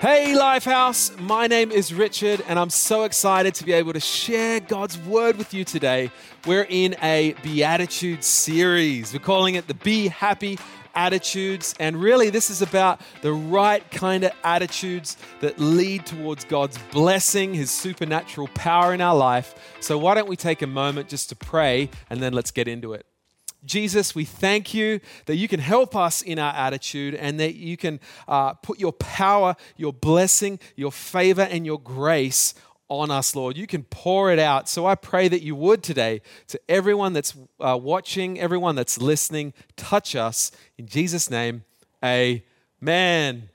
Hey, Lifehouse, my name is Richard, and I'm so excited to be able to share God's word with you today. We're in a Beatitude series. We're calling it the Be Happy Attitudes, and really, this is about the right kind of attitudes that lead towards God's blessing, His supernatural power in our life. So, why don't we take a moment just to pray, and then let's get into it. Jesus, we thank you that you can help us in our attitude and that you can uh, put your power, your blessing, your favor, and your grace on us, Lord. You can pour it out. So I pray that you would today to everyone that's uh, watching, everyone that's listening, touch us. In Jesus' name, amen.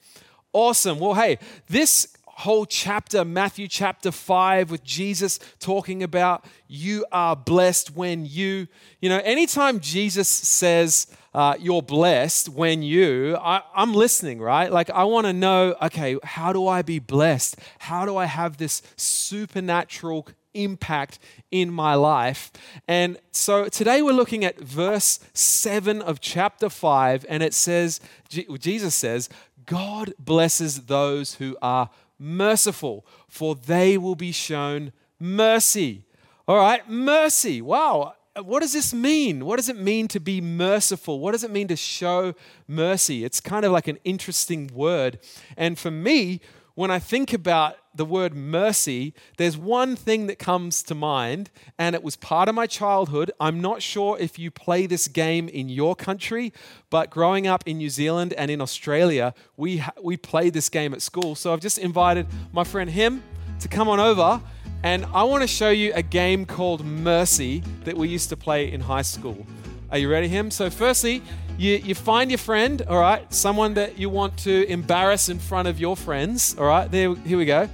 Awesome. Well, hey, this whole chapter, Matthew chapter 5, with Jesus talking about you are blessed when you, you know, anytime Jesus says uh, you're blessed when you, I, I'm listening, right? Like, I want to know, okay, how do I be blessed? How do I have this supernatural impact in my life. And so today we're looking at verse 7 of chapter 5, and it says, Jesus says, God blesses those who are merciful, for they will be shown mercy. All right, mercy. Wow. What does this mean? What does it mean to be merciful? What does it mean to show mercy? It's kind of like an interesting word. And for me, when I think about the word mercy, there's one thing that comes to mind, and it was part of my childhood. I'm not sure if you play this game in your country, but growing up in New Zealand and in Australia, we, we played this game at school. So I've just invited my friend Him to come on over, and I want to show you a game called Mercy that we used to play in high school. Are you ready, Him? So, firstly, you, you find your friend, all right, someone that you want to embarrass in front of your friends, all right, there, here we go.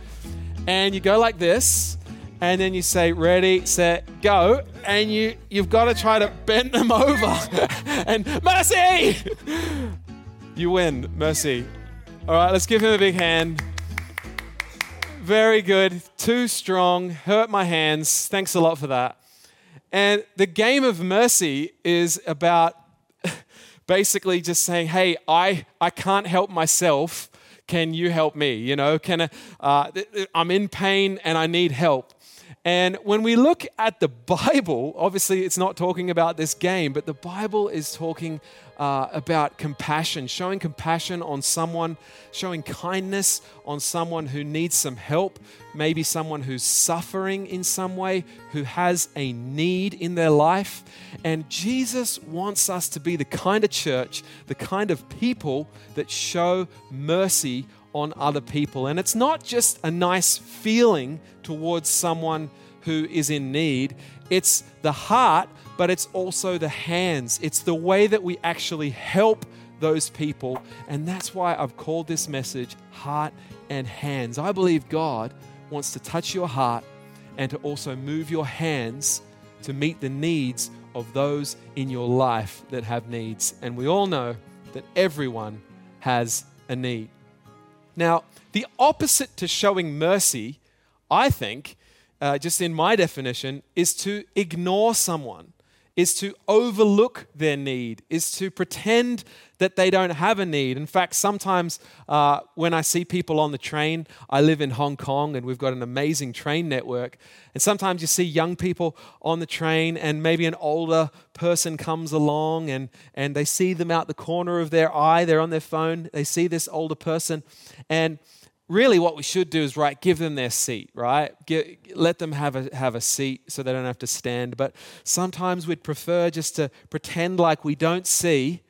And you go like this, and then you say, ready, set, go, and you, you've got to try to bend them over. and mercy! You win, mercy. All right, let's give him a big hand. Very good. Too strong. Hurt my hands. Thanks a lot for that. And the game of mercy is about basically just saying, hey, I, I can't help myself. Can you help me? You know, can I, uh, I'm in pain and I need help. And when we look at the Bible, obviously it's not talking about this game, but the Bible is talking uh, about compassion, showing compassion on someone, showing kindness on someone who needs some help, maybe someone who's suffering in some way, who has a need in their life. And Jesus wants us to be the kind of church, the kind of people that show mercy on other people. And it's not just a nice feeling towards someone who is in need, it's the heart but it's also the hands. It's the way that we actually help those people. And that's why I've called this message Heart and Hands. I believe God wants to touch your heart and to also move your hands to meet the needs of those in your life that have needs. And we all know that everyone has a need. Now, the opposite to showing mercy, I think, uh, just in my definition, is to ignore someone is to overlook their need, is to pretend that they don't have a need. In fact, sometimes uh, when I see people on the train, I live in Hong Kong and we've got an amazing train network. And sometimes you see young people on the train, and maybe an older person comes along and, and they see them out the corner of their eye. They're on their phone, they see this older person, and really what we should do is right give them their seat right Get, let them have a, have a seat so they don't have to stand but sometimes we'd prefer just to pretend like we don't see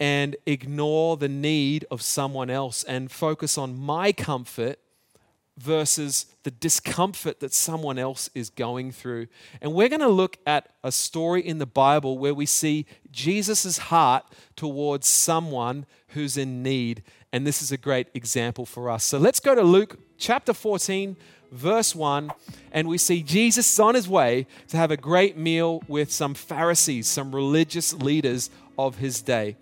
and ignore the need of someone else and focus on my comfort versus the discomfort that someone else is going through. And we're going to look at a story in the Bible where we see Jesus' heart towards someone who's in need. And this is a great example for us. So let's go to Luke chapter 14, verse 1, and we see Jesus is on his way to have a great meal with some Pharisees, some religious leaders of his day.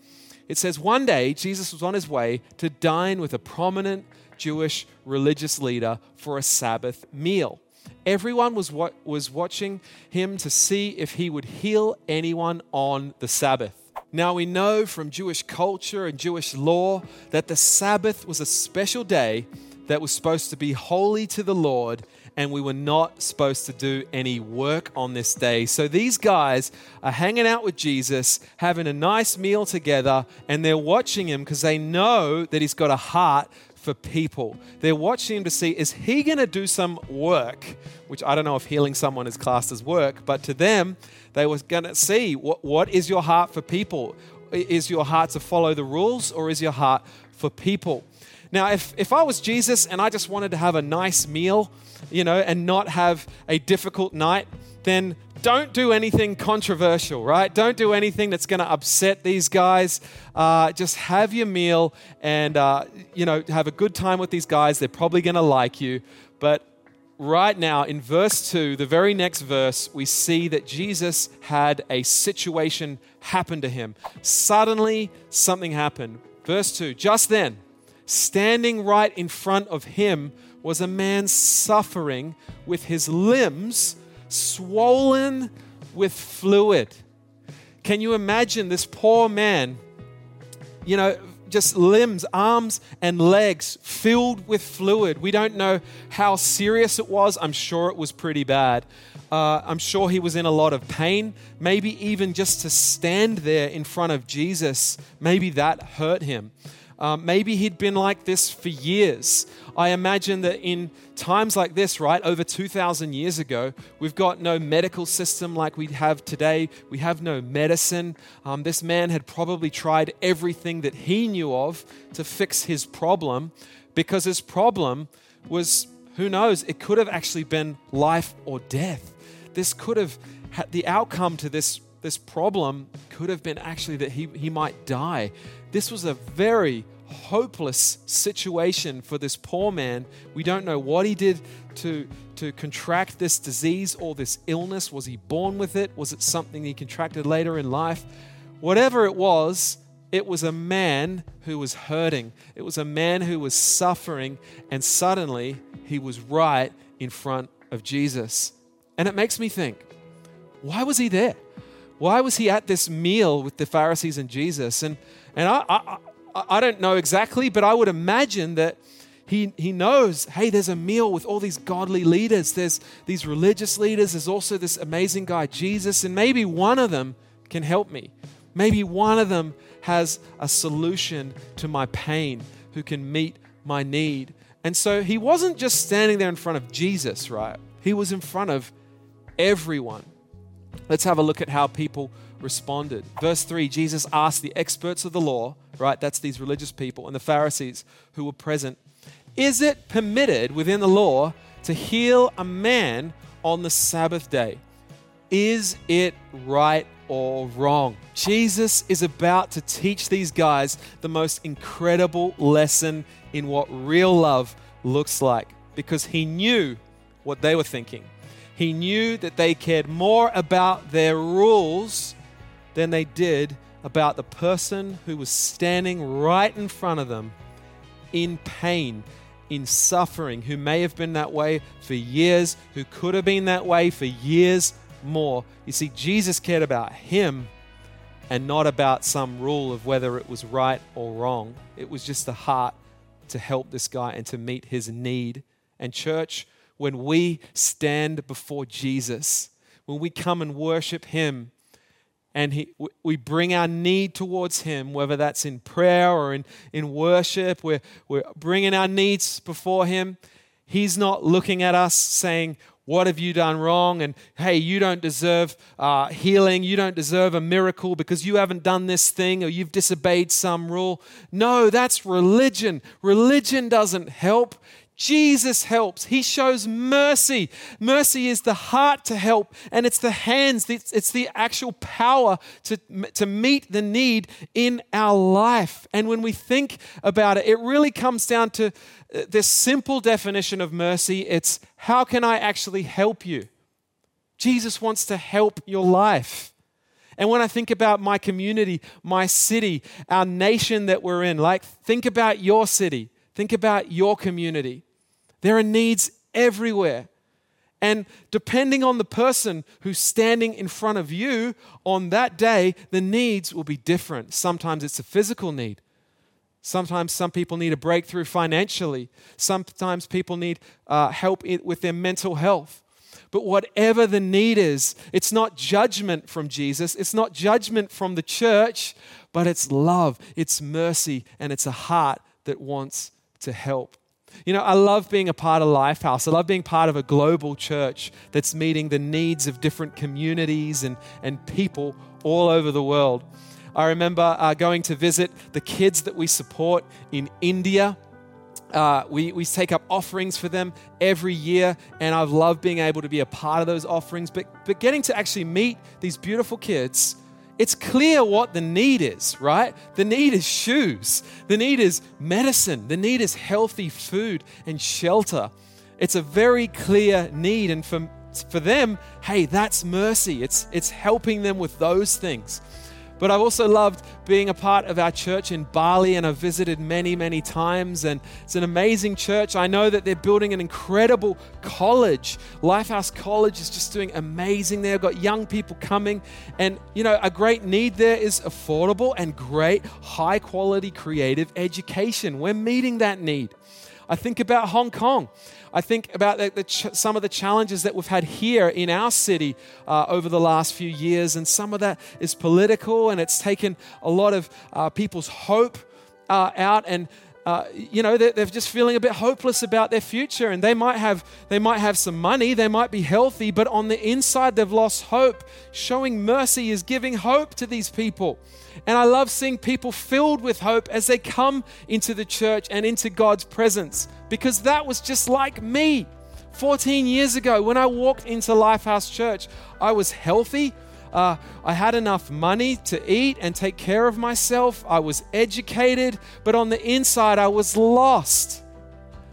It says, One day Jesus was on his way to dine with a prominent Jewish religious leader for a Sabbath meal. Everyone was, was watching him to see if he would heal anyone on the Sabbath. Now we know from Jewish culture and Jewish law that the Sabbath was a special day that was supposed to be holy to the Lord, and we were not supposed to do any work on this day. So these guys are hanging out with Jesus, having a nice meal together, and they're watching him because they know that he's got a heart for people. They're watching him to see is he going to do some work, which I don't know if healing someone is classed as work, but to them, they were going to see what, what is your heart for people? Is your heart to follow the rules or is your heart for people? Now, if, if I was Jesus and I just wanted to have a nice meal, you know, and not have a difficult night, then don't do anything controversial, right? Don't do anything that's going to upset these guys. Uh, just have your meal and, uh, you know, have a good time with these guys. They're probably going to like you. But right now, in verse 2, the very next verse, we see that Jesus had a situation happen to him. Suddenly, something happened. Verse 2 Just then, standing right in front of him was a man suffering with his limbs swollen with fluid. Can you imagine this poor man, you know, just limbs, arms, and legs filled with fluid. We don't know how serious it was. I'm sure it was pretty bad. Uh, I'm sure he was in a lot of pain. Maybe even just to stand there in front of Jesus, maybe that hurt him. Um, maybe he'd been like this for years. I imagine that in times like this, right, over 2,000 years ago, we've got no medical system like we have today. We have no medicine. Um, this man had probably tried everything that he knew of to fix his problem because his problem was who knows, it could have actually been life or death. This could have had the outcome to this this problem could have been actually that he, he might die. This was a very hopeless situation for this poor man. We don't know what he did to, to contract this disease or this illness. Was he born with it? Was it something he contracted later in life? Whatever it was, it was a man who was hurting. It was a man who was suffering, and suddenly he was right in front of Jesus. And it makes me think why was he there? Why was he at this meal with the Pharisees and Jesus? And, and I, I, I don't know exactly, but I would imagine that he, he knows hey, there's a meal with all these godly leaders, there's these religious leaders, there's also this amazing guy, Jesus, and maybe one of them can help me. Maybe one of them has a solution to my pain who can meet my need. And so he wasn't just standing there in front of Jesus, right? He was in front of everyone. Let's have a look at how people responded. Verse 3 Jesus asked the experts of the law, right? That's these religious people, and the Pharisees who were present Is it permitted within the law to heal a man on the Sabbath day? Is it right or wrong? Jesus is about to teach these guys the most incredible lesson in what real love looks like because he knew what they were thinking. He knew that they cared more about their rules than they did about the person who was standing right in front of them in pain, in suffering, who may have been that way for years, who could have been that way for years more. You see, Jesus cared about him and not about some rule of whether it was right or wrong. It was just the heart to help this guy and to meet his need. And, church, when we stand before Jesus, when we come and worship him, and he, we bring our need towards Him, whether that's in prayer or in, in worship, we're, we're bringing our needs before Him. He's not looking at us saying, What have you done wrong? And hey, you don't deserve uh, healing. You don't deserve a miracle because you haven't done this thing or you've disobeyed some rule. No, that's religion. Religion doesn't help. Jesus helps. He shows mercy. Mercy is the heart to help, and it's the hands, it's, the actual power to, to meet the need in our life. And when we think about it, it really comes down to uh, this simple definition of mercy it's how can I actually help you? Jesus wants to help your life. And when I think about my community, my city, our nation that we're in, like think about your city, think about your community. There are needs everywhere. And depending on the person who's standing in front of you on that day, the needs will be different. Sometimes it's a physical need. Sometimes some people need a breakthrough financially. Sometimes people need uh, help with their mental health. But whatever the need is, it's not judgment from Jesus, it's not judgment from the church, but it's love, it's mercy, and it's a heart that wants to help. You know, I love being a part of Lifehouse. I love being part of a global church that's meeting the needs of different communities and, and people all over the world. I remember uh, going to visit the kids that we support in India. Uh, we, we take up offerings for them every year, and I've loved being able to be a part of those offerings. But, but getting to actually meet these beautiful kids it's clear what the need is, right? The need is shoes, the need is medicine, the need is healthy food and shelter. It's a very clear need. And for, for them, hey, that's mercy. It's, it's helping them with those things. But I've also loved being a part of our church in Bali, and I've visited many, many times. And it's an amazing church. I know that they're building an incredible college. Lifehouse College is just doing amazing there. They've got young people coming. And, you know, a great need there is affordable and great, high quality creative education. We're meeting that need. I think about Hong Kong. I think about the, the ch- some of the challenges that we've had here in our city uh, over the last few years, and some of that is political, and it's taken a lot of uh, people's hope uh, out and. Uh, you know they're, they're, just feeling a bit hopeless about their future and they might have they might have some money they might be healthy but on the inside they've lost hope showing mercy is giving hope to these people and i love seeing people filled with hope as they come into the church and into god's presence because that was just like me. 14 years ago, when I walked into Lifehouse Church, I was healthy. Uh, I had enough money to eat and take care of myself. I was educated, but on the inside, I was lost.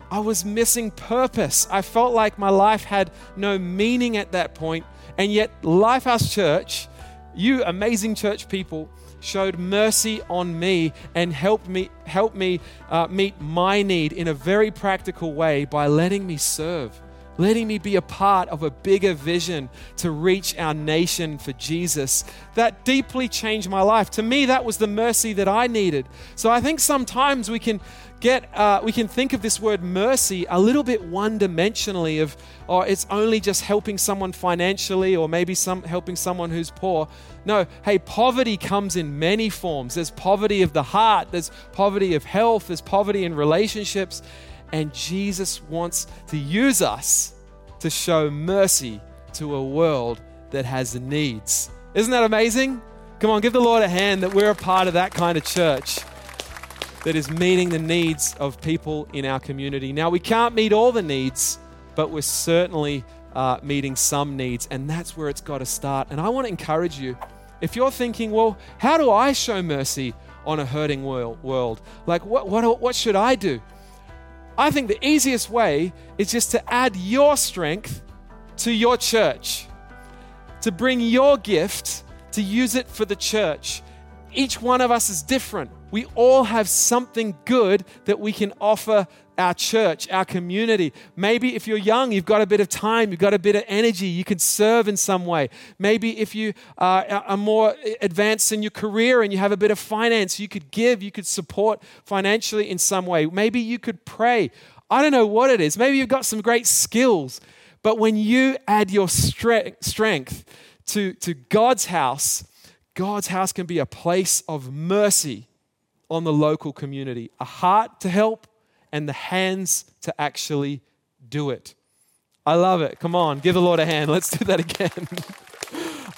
I was missing purpose. I felt like my life had no meaning at that point. And yet, Lifehouse Church, you amazing church people, showed mercy on me and helped me help me uh, meet my need in a very practical way by letting me serve letting me be a part of a bigger vision to reach our nation for Jesus. That deeply changed my life. To me, that was the mercy that I needed. So I think sometimes we can get, uh, we can think of this word mercy a little bit one dimensionally of, oh, it's only just helping someone financially or maybe some helping someone who's poor. No, hey, poverty comes in many forms. There's poverty of the heart, there's poverty of health, there's poverty in relationships. And Jesus wants to use us to show mercy to a world that has needs. Isn't that amazing? Come on, give the Lord a hand that we're a part of that kind of church that is meeting the needs of people in our community. Now, we can't meet all the needs, but we're certainly uh, meeting some needs, and that's where it's got to start. And I want to encourage you if you're thinking, well, how do I show mercy on a hurting world? Like, what, what, what should I do? I think the easiest way is just to add your strength to your church, to bring your gift, to use it for the church. Each one of us is different. We all have something good that we can offer our church, our community. Maybe if you're young, you've got a bit of time, you've got a bit of energy, you can serve in some way. Maybe if you uh, are more advanced in your career and you have a bit of finance, you could give, you could support financially in some way. Maybe you could pray. I don't know what it is. Maybe you've got some great skills, but when you add your strength to, to God's house, God's house can be a place of mercy on the local community, a heart to help, and the hands to actually do it. I love it. Come on, give the Lord a hand. Let's do that again.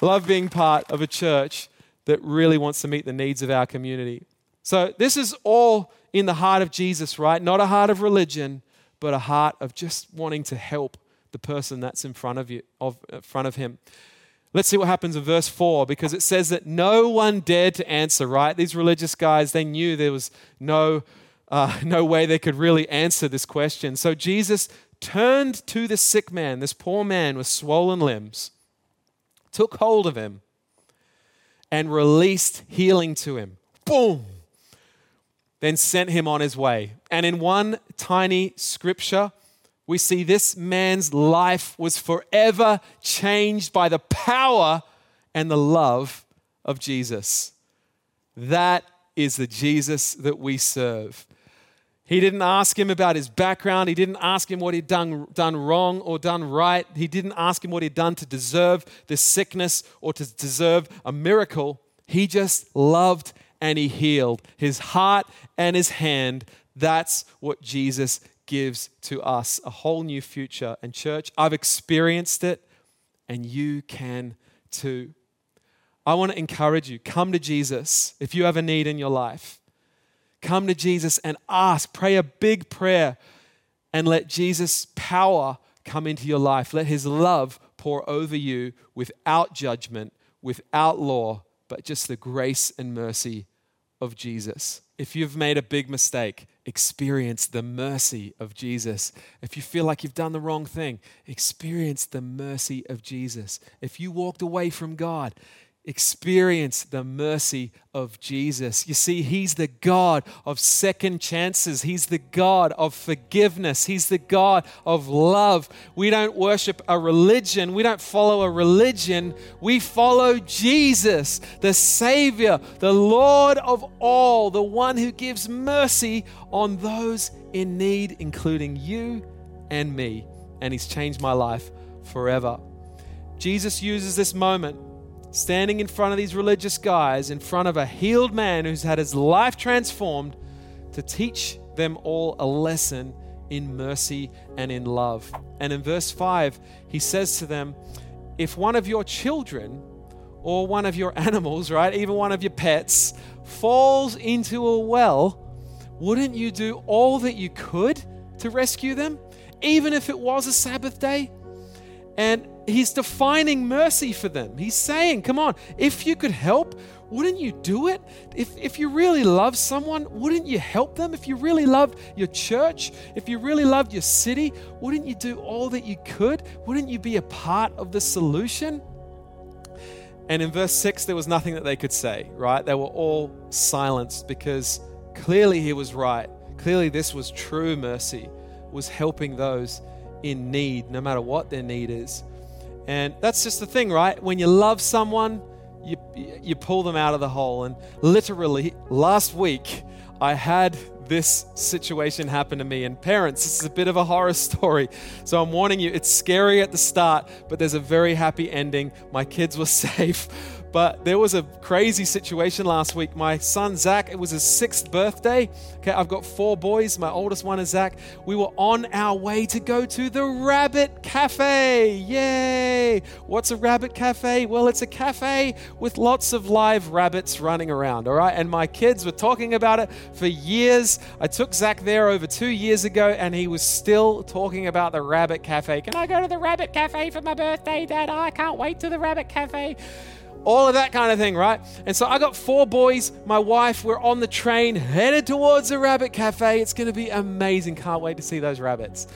love being part of a church that really wants to meet the needs of our community. So, this is all in the heart of Jesus, right? Not a heart of religion, but a heart of just wanting to help the person that's in front of you, of in uh, front of him. Let's see what happens in verse 4 because it says that no one dared to answer, right? These religious guys, they knew there was no, uh, no way they could really answer this question. So Jesus turned to the sick man, this poor man with swollen limbs, took hold of him, and released healing to him. Boom! Then sent him on his way. And in one tiny scripture, we see this man's life was forever changed by the power and the love of Jesus. That is the Jesus that we serve. He didn't ask him about his background. He didn't ask him what he'd done, done wrong or done right. He didn't ask him what he'd done to deserve this sickness or to deserve a miracle. He just loved and he healed his heart and his hand. That's what Jesus gives to us a whole new future. And, church, I've experienced it, and you can too. I want to encourage you come to Jesus if you have a need in your life. Come to Jesus and ask, pray a big prayer, and let Jesus' power come into your life. Let his love pour over you without judgment, without law, but just the grace and mercy of Jesus. If you've made a big mistake, experience the mercy of Jesus. If you feel like you've done the wrong thing, experience the mercy of Jesus. If you walked away from God, experience the mercy of Jesus. You see, He's the God of second chances, He's the God of forgiveness, He's the God of love. We don't worship a religion, we don't follow a religion, we follow Jesus, the Savior, the Lord of all, the one who gives mercy on those in need, including you and me. And He's changed my life forever. Jesus uses this moment standing in front of these religious guys, in front of a healed man who's had his life transformed, to teach them all a lesson in mercy and in love. And in verse 5, he says to them, If one of your children or one of your animals, right, even one of your pets, falls into a well, wouldn't you do all that you could to rescue them, even if it was a Sabbath day? And he's defining mercy for them. He's saying, come on, if you could help, wouldn't you do it? If, if you really love someone, wouldn't you help them? If you really love your church, if you really loved your city, wouldn't you do all that you could? Wouldn't you be a part of the solution? And in verse 6, there was nothing that they could say, right? They were all silenced because clearly he was right. Clearly, this was true mercy, was helping those in need, no matter what their need is. And that's just the thing, right? When you love someone, you, you pull them out of the hole. And literally, last week, I had this situation happen to me. And parents, this is a bit of a horror story. So I'm warning you, it's scary at the start, but there's a very happy ending. My kids were safe. But there was a crazy situation last week. My son Zach, it was his sixth birthday. Okay, I've got four boys. My oldest one is Zach. We were on our way to go to the Rabbit Cafe. Yay! What's a Rabbit Cafe? Well, it's a cafe with lots of live rabbits running around, all right? And my kids were talking about it for years. I took Zach there over two years ago, and he was still talking about the Rabbit Cafe. Can I go to the Rabbit Cafe for my birthday, Dad? I can't wait to the Rabbit Cafe all of that kind of thing, right? And so I got four boys, my wife, we're on the train headed towards the rabbit cafe. It's going to be amazing. Can't wait to see those rabbits.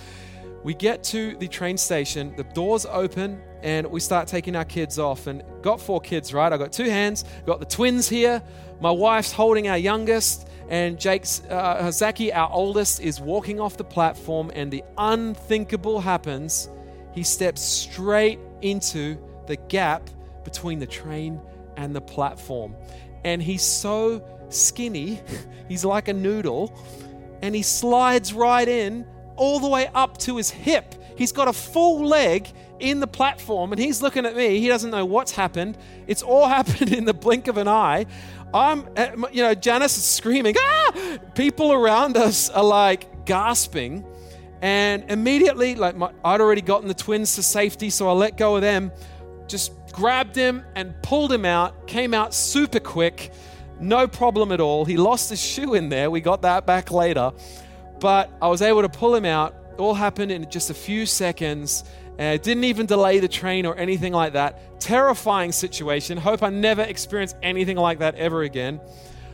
We get to the train station, the doors open, and we start taking our kids off. And got four kids, right? I got two hands, got the twins here. My wife's holding our youngest, and Jake's uh, Zaki, our oldest, is walking off the platform, and the unthinkable happens. He steps straight into the gap between the train and the platform. And he's so skinny, he's like a noodle, and he slides right in all the way up to his hip. He's got a full leg in the platform, and he's looking at me. He doesn't know what's happened. It's all happened in the blink of an eye. I'm, you know, Janice is screaming, ah! People around us are like gasping. And immediately, like, my, I'd already gotten the twins to safety, so I let go of them. Just grabbed him and pulled him out, came out super quick, no problem at all. He lost his shoe in there. We got that back later. But I was able to pull him out. It all happened in just a few seconds. Uh, didn't even delay the train or anything like that. Terrifying situation. Hope I never experience anything like that ever again.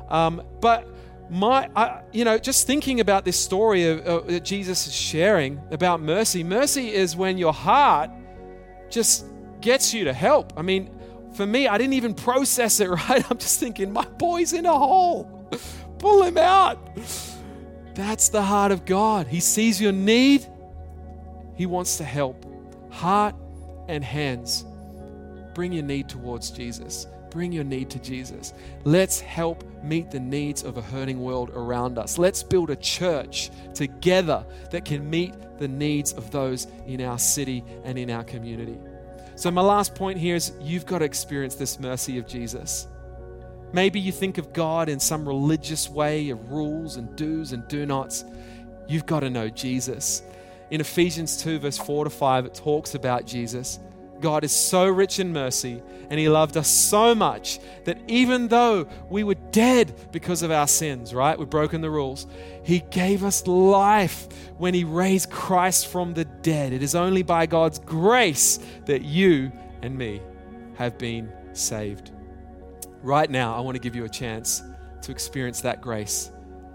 Um, but my, I, you know, just thinking about this story of, that Jesus is sharing about mercy. Mercy is when your heart just gets you to help. I mean, for me, I didn't even process it, right? I'm just thinking, my boy's in a hole. Pull him out. That's the heart of God. He sees your need He wants to help. Heart and hands. Bring your need towards Jesus. Bring your need to Jesus. Let's help meet the needs of a hurting world around us. Let's build a church together that can meet the needs of those in our city and in our community. So, my last point here is you've got to experience this mercy of Jesus. Maybe you think of God in some religious way of rules and do's and do nots. You've got to know Jesus. In Ephesians 2, verse 4 to 5, it talks about Jesus. God is so rich in mercy and He loved us so much that even though we were dead because of our sins, right? We've broken the rules. He gave us life when He raised Christ from the dead. It is only by God's grace that you and me have been saved. Right now, I want to give you a chance to experience that grace,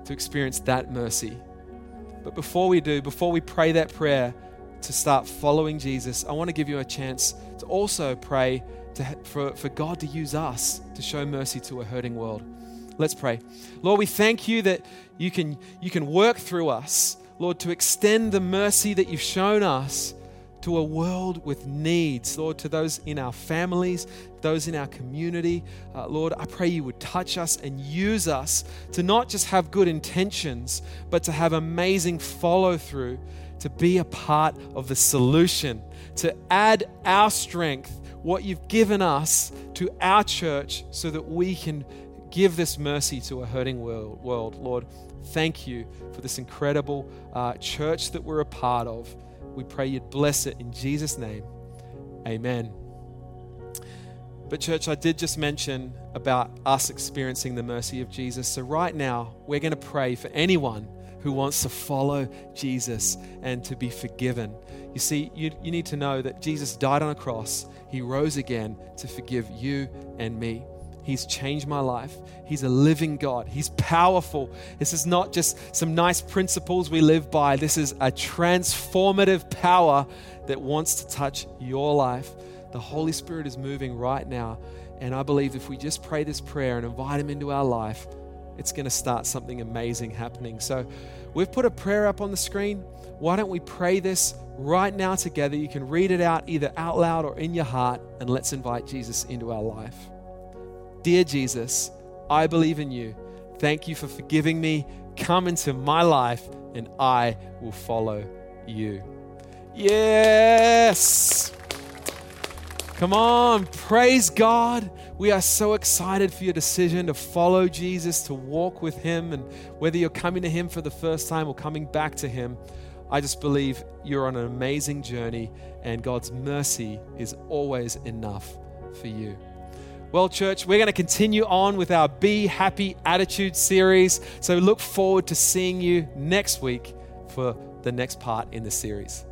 to experience that mercy. But before we do, before we pray that prayer, to start following Jesus, I want to give you a chance to also pray to, for, for God to use us to show mercy to a hurting world. Let's pray. Lord, we thank you that you can, you can work through us, Lord, to extend the mercy that you've shown us to a world with needs, Lord, to those in our families, those in our community. Uh, Lord, I pray you would touch us and use us to not just have good intentions, but to have amazing follow through to be a part of the solution, to add our strength, what you've given us to our church, so that we can give this mercy to a hurting world. world. Lord, thank you for this incredible uh, church that we're a part of. We pray you'd bless it in Jesus' name. Amen. But, church, I did just mention about us experiencing the mercy of Jesus. So, right now, we're going to pray for anyone who wants to follow Jesus and to be forgiven. You see, you, you need to know that Jesus died on a cross, He rose again to forgive you and me. He's changed my life. He's a living God. He's powerful. This is not just some nice principles we live by. This is a transformative power that wants to touch your life. The Holy Spirit is moving right now. And I believe if we just pray this prayer and invite Him into our life, it's going to start something amazing happening. So, we've put a prayer up on the screen. Why don't we pray this right now together? You can read it out either out loud or in your heart, and let's invite Jesus into our life. Dear Jesus, I believe in you. Thank you for forgiving me. Come into my life, and I will follow you. Yes! Come on, praise God. We are so excited for your decision to follow Jesus, to walk with Him, and whether you're coming to Him for the first time or coming back to Him, I just believe you're on an amazing journey, and God's mercy is always enough for you. Well, church, we're going to continue on with our Be Happy Attitude series. So look forward to seeing you next week for the next part in the series.